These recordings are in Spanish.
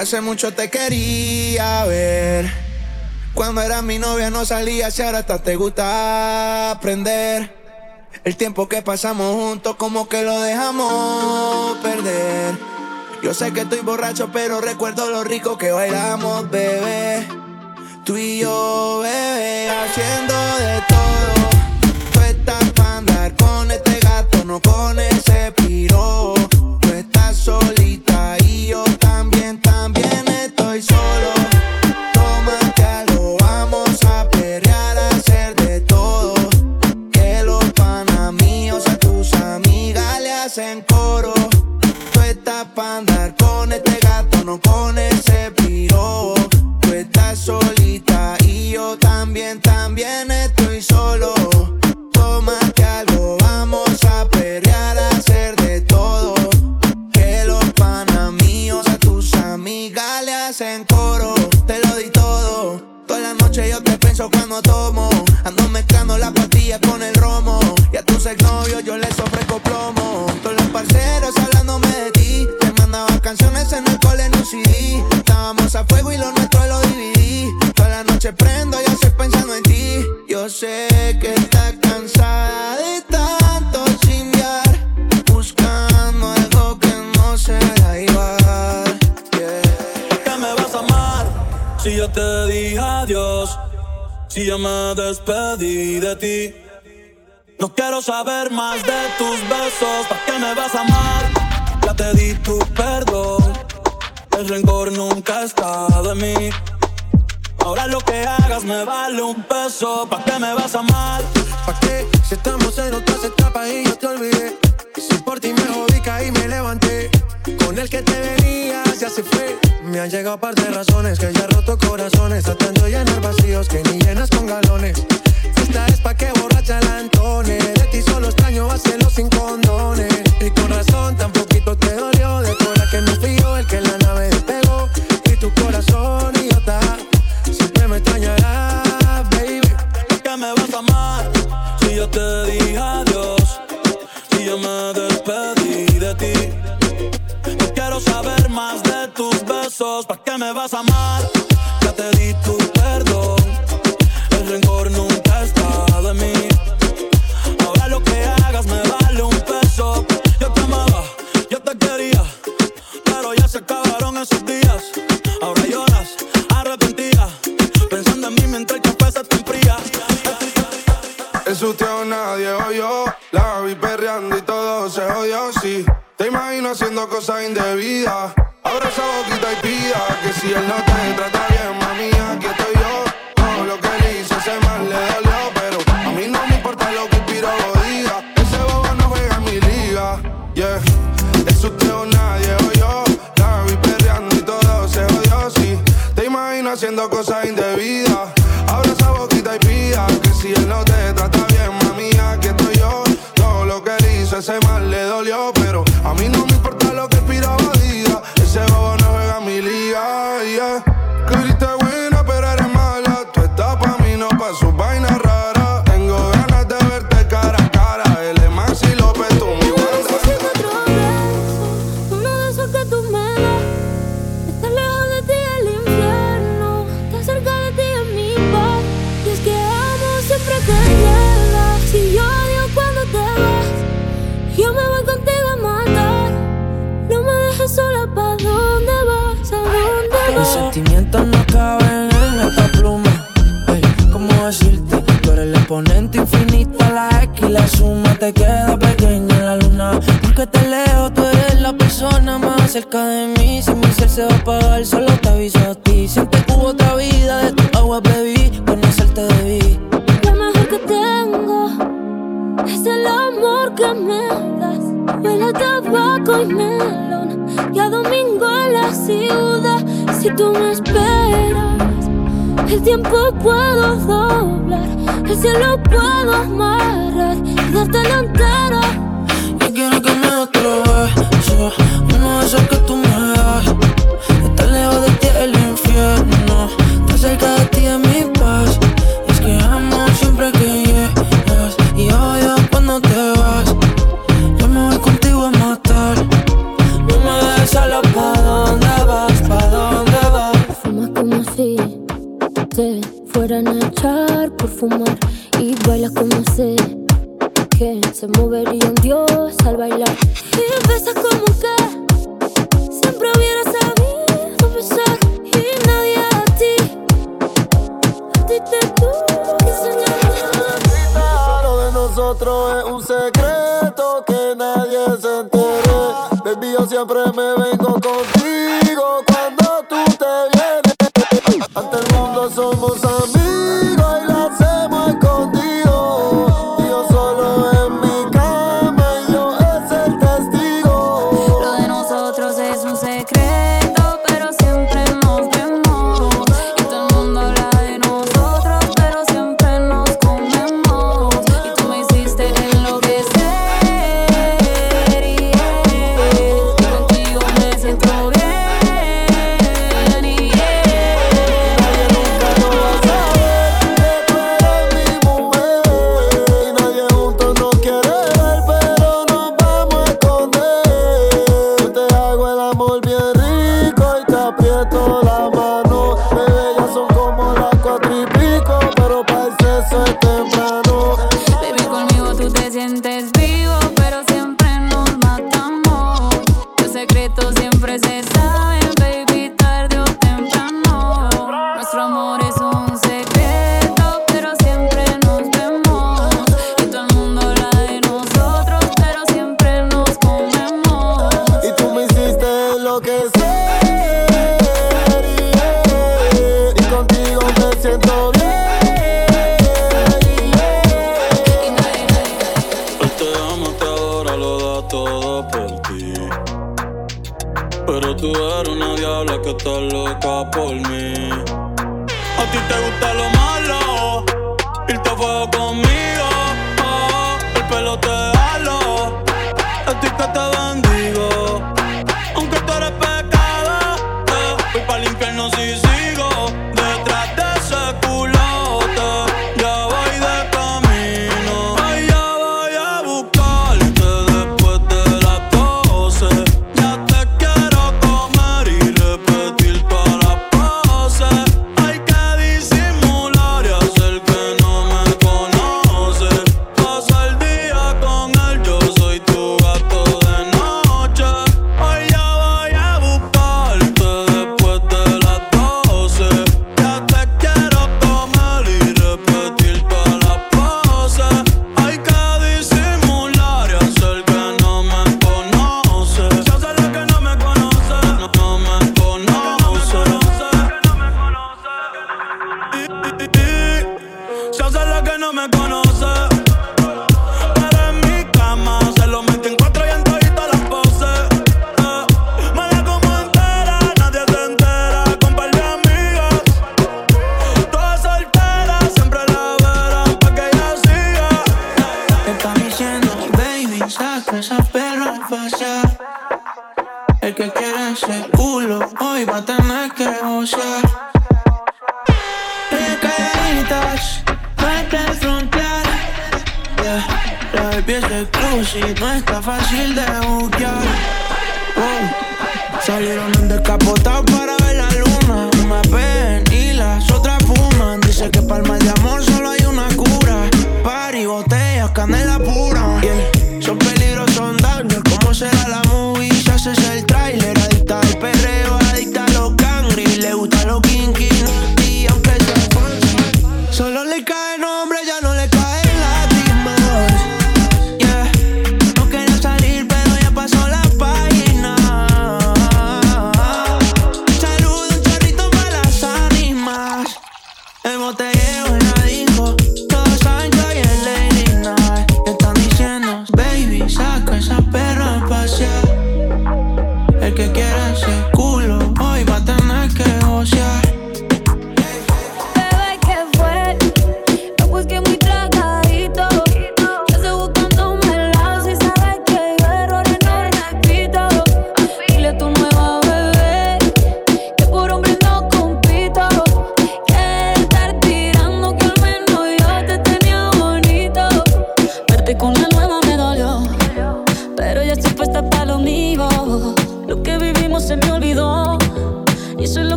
Hace mucho te quería ver. Cuando era mi novia no salía, si ahora hasta te gusta aprender. El tiempo que pasamos juntos como que lo dejamos perder. Yo sé que estoy borracho, pero recuerdo lo rico que bailamos, bebé. Tú y yo, bebé, haciendo de todo. Tú estás para andar con este gato, no con ese piro. Tú estás solita Tú Quiero saber más de tus besos. ¿Para qué me vas a amar? Ya te di tu perdón. El rencor nunca está de mí. Ahora lo que hagas me vale un peso. ¿Para qué me vas a amar? ¿Pa' qué? Si estamos en otras etapas y yo te olvidé. Si por ti me jodí, caí, me levanté. Con el que te venías ya se fue. Me han llegado par de razones que ya roto corazones. Tratando de llenar vacíos que ni llenas con galones. Esta es pa' que borracha la entone. De ti solo extraño vacío sin condones. Y con razón tan poquito te dolió. De cora que no fui yo el que la nave despegó. Y tu corazón idiota. Siempre me extrañarás, baby. ¿Por qué me vas a amar? Si yo te dije besos, ¿para qué me vas a amar? Te queda pequeña en la luna. Porque te leo, tú eres la persona más cerca de mí. Si mi ser se va a apagar, solo te aviso a ti. Siempre que hubo otra vida, de tu agua bebí, conocerte debí. Lo mejor que tengo es el amor que me das. Huele a tabaco y melón. Y a domingo en la ciudad. Si tú me esperas, el tiempo puedo doblar. El cielo puedo amarrar yo quiero que me te lo beso, uno de esos que tú me das. Estar lejos de ti el infierno, estar cerca de ti es mi paz. Es que amo siempre que llegas y odio cuando te vas. Yo me voy contigo a matar, no me dejes sola. ¿Pa dónde vas? ¿Pa dónde vas? Fumas como si te fueran a echar por fumar nosotros es un secreto que nadie se entere. Baby, yo siempre me vengo con cuatro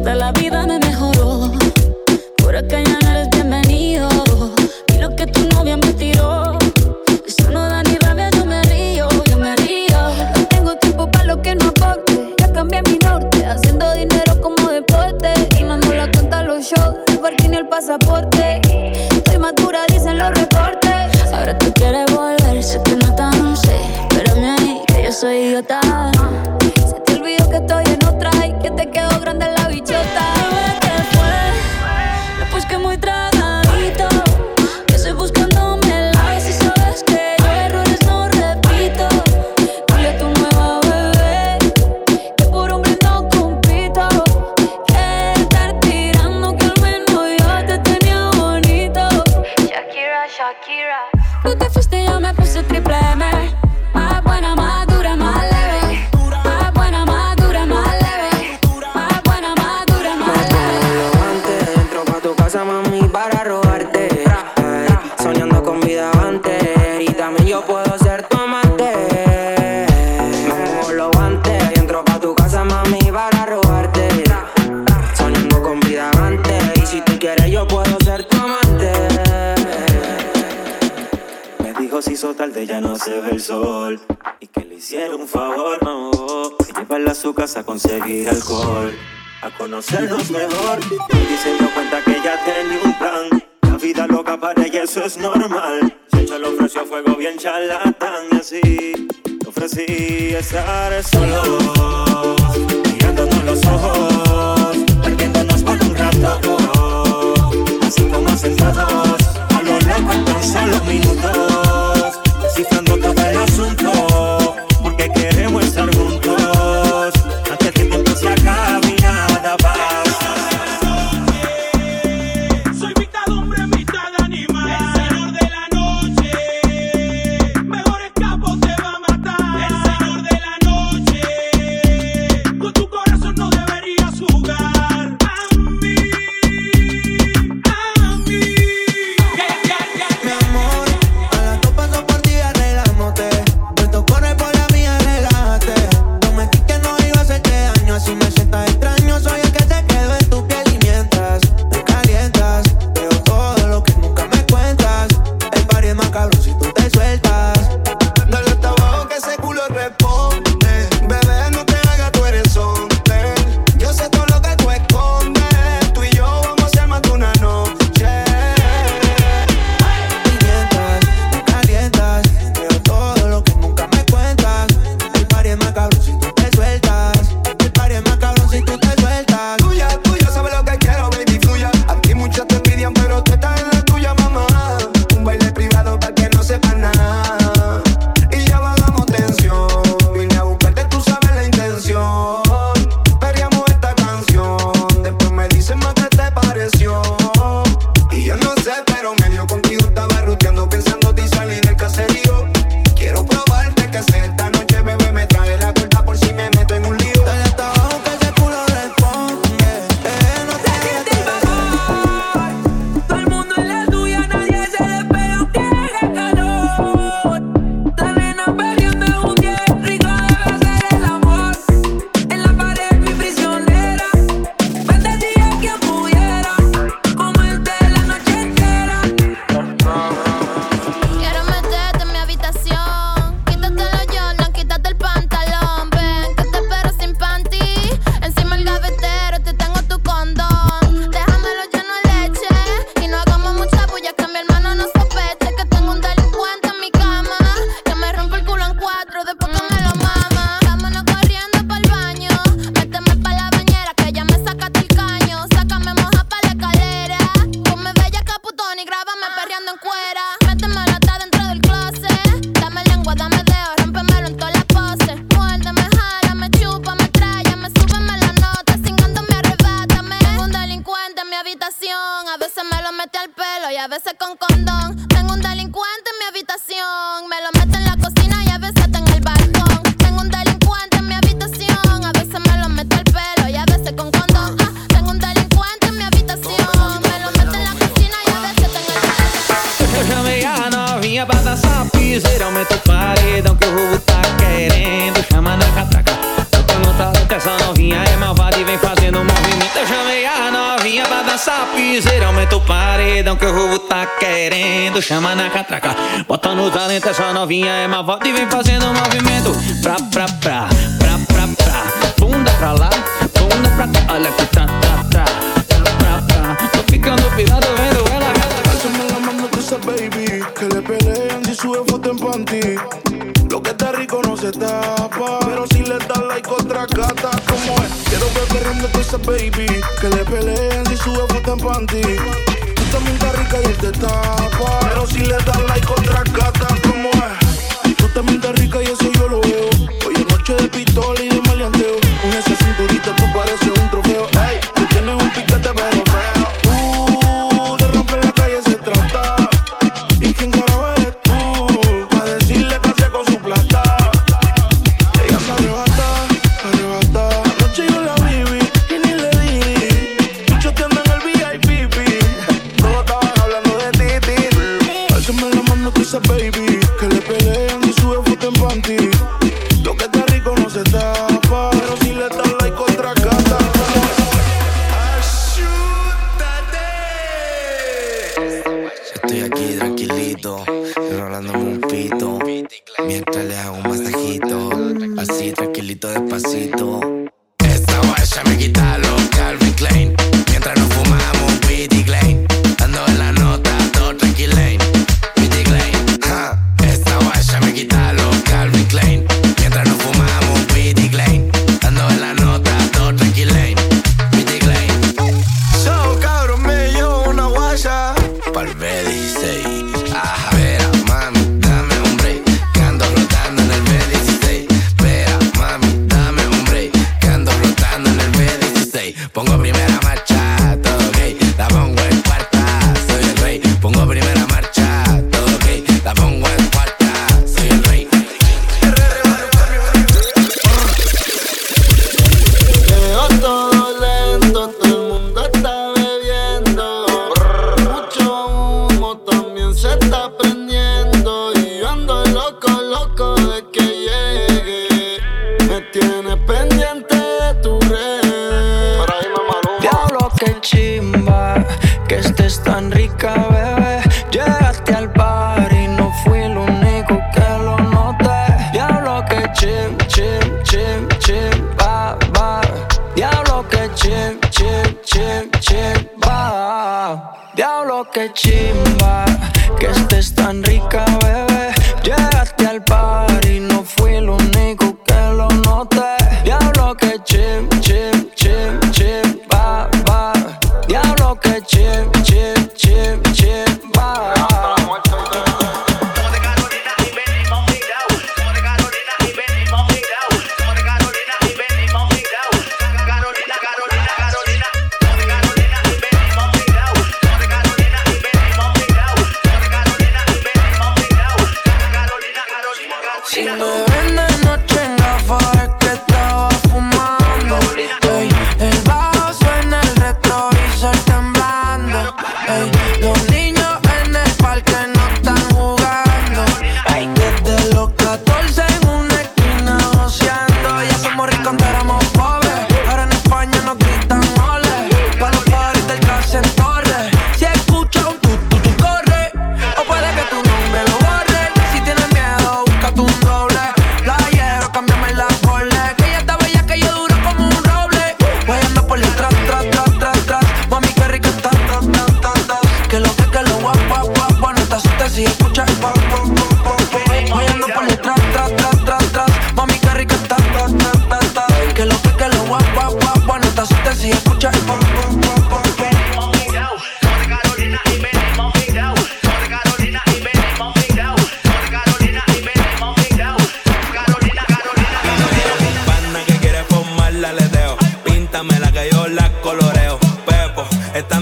hasta la vida me conseguir alcohol, a conocernos mejor. Y se cuenta que ya tenía un plan. La vida loca para ella, eso es normal. Se lo ofreció a fuego bien charlatán y así. Te ofrecí estar solos, mirándonos los ojos, perdiéndonos por un rato. Así como sentados, a lo largo en tan solo minutos. teu paredão que o roubo tá querendo. Chama na catraca, bota nos talento, essa novinha é uma volta e vem fazendo um movimento. Pra, pra, pra, pra, pra, pra. Bunda pra lá, bunda pra cá. Olha que tá, tá, tá. Pra, pra, pra. Tô ficando pirado vendo ela. Baby, que le peleen si sube foto em panty. Lo que tá rico não se tapa, pero si le dá like otra gata, como é que le pelean si sube foto en panty. Tú también estás rica y él te tapa, pero si le das like otra gata. want you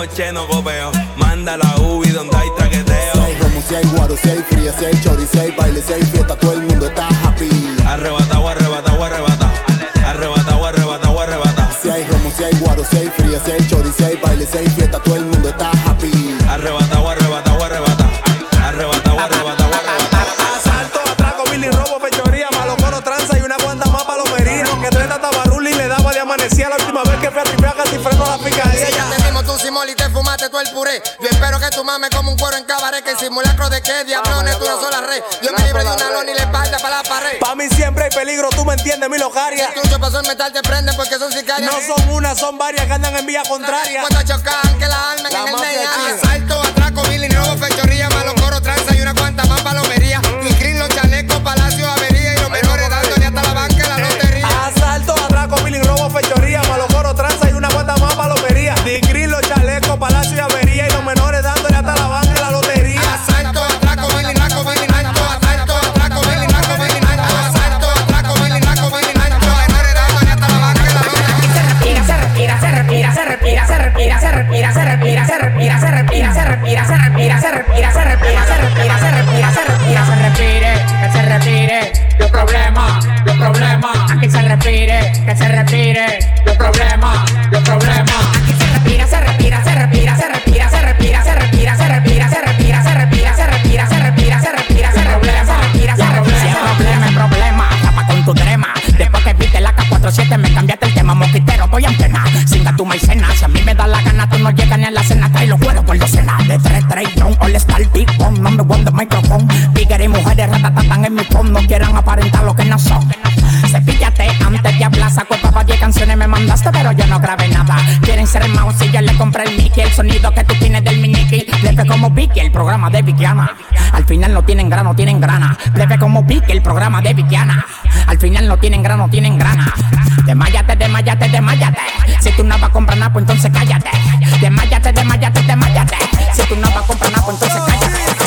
noche no copeo. Manda la UBI donde hay traqueteo. Si hay romo, si hay guaro, si hay fría, si hay chori, si hay baile, si hay fiesta, todo el mundo está happy. Arrebatao, arrebatao, arrebatao. Arrebatao, arrebatao, arrebatao. Si hay romo, si hay guaro, si hay fría, si hay chori, si hay baile, si hay fiesta, todo el mundo el puré. Yo espero que tu mames como un cuero en cabaret. Que el simulacro de que diablones tú una sola red. Yo me libre de una lona y le espalda para la pared. Pa' mí siempre hay peligro, tú me entiendes, mi locaria. Si tu pasó el metal te prenden porque son sicarias. No son una, son varias que andan en vía contraria. Cuando chocan, que tema, mosquitero, voy a antena, singa tu maicena, si a mí me da la gana, tú no llegas ni a la cena, trae los cueros por docena, de 3 3 John, all star big one, number one de microphone, tigres y mujeres ratatatan en mi phone, no quieran aparentar lo que no son, cepíllate antes de hablar, saco para 10 canciones me mandaste, pero yo no grabé nada, quieren ser mouse y yo le compré el Mickey, el sonido que tú tienes del miniqui, plebe como Vicky, el programa de Vickiana, al final no tienen grano, tienen grana, plebe como Vicky, el programa de Vickiana, al final no tienen grano, tienen grana, desmayate, desmayate, desmayate, si tú no vas a comprar nada, pues entonces cállate, desmayate, desmayate, desmayate, si tú no vas a comprar nada, pues entonces cállate.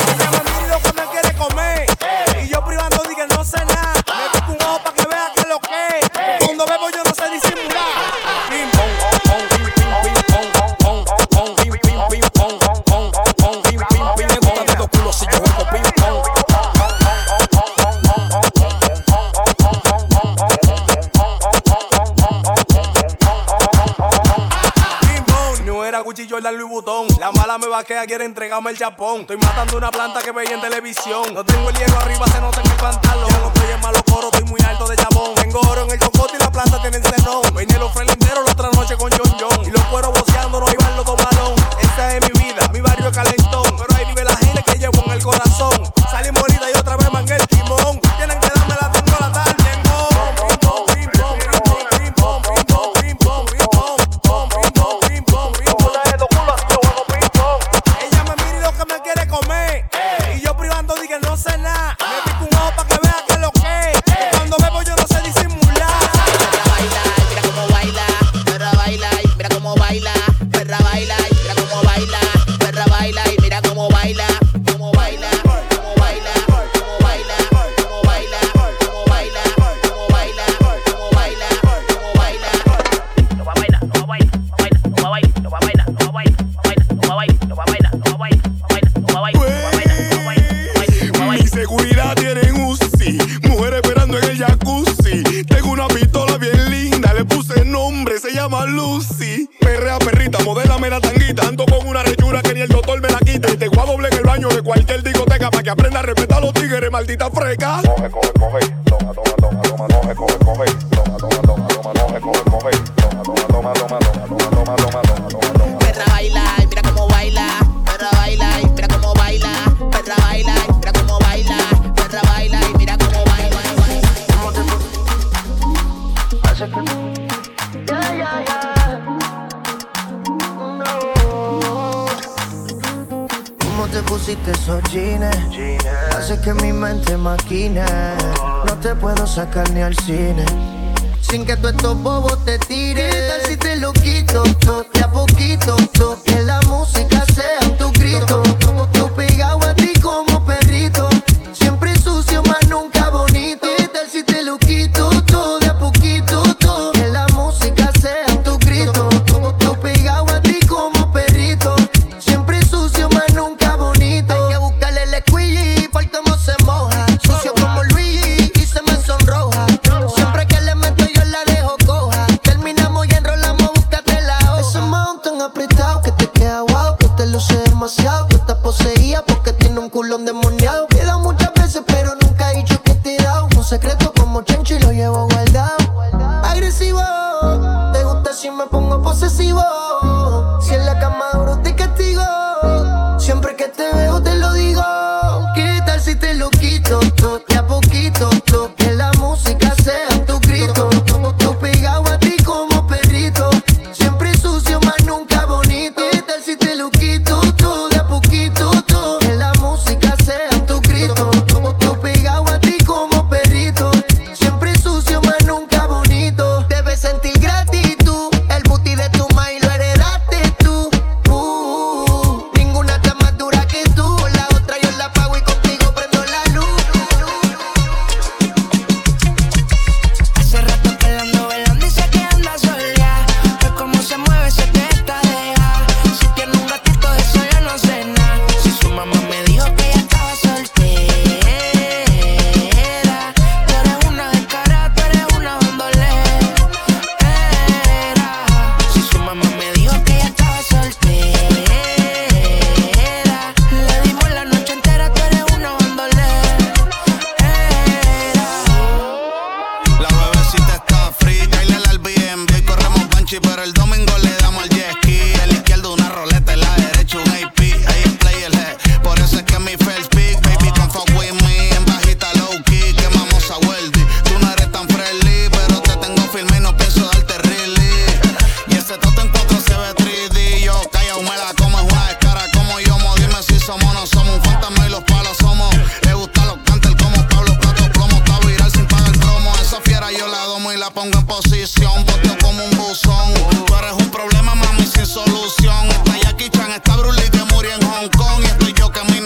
La mala me vaquea, quiere entregarme el chapón. Estoy matando una planta que veía en televisión. No tengo el hielo arriba, se nota en mi pantalón. Ya no estoy en malo coro, estoy muy alto de chabón. Tengo oro en el cocote y la planta tiene el cenón. Vine los frelenderos la otra noche con John John. Y los cueros tá fregado te pusiste esos jeans? Hace que mi mente maquine. No te puedo sacar ni al cine. Sin que tú estos bobos te tiren. ¿Qué tal si te lo quito? to- De a poquito. to- Que la música sea tu grito.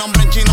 I'm wrenching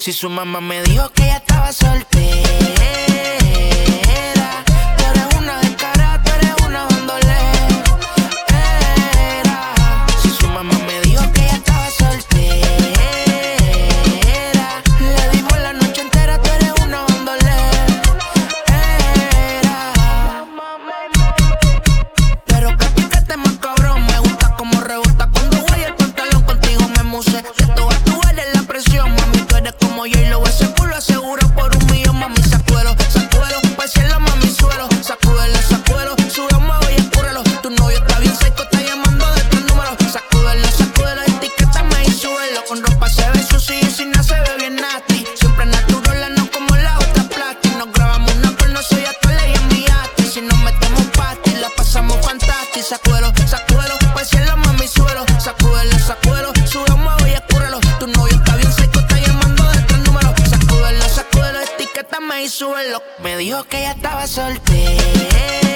Si su mamá me dijo que ella estaba soltera. dijo que ya estaba soltera.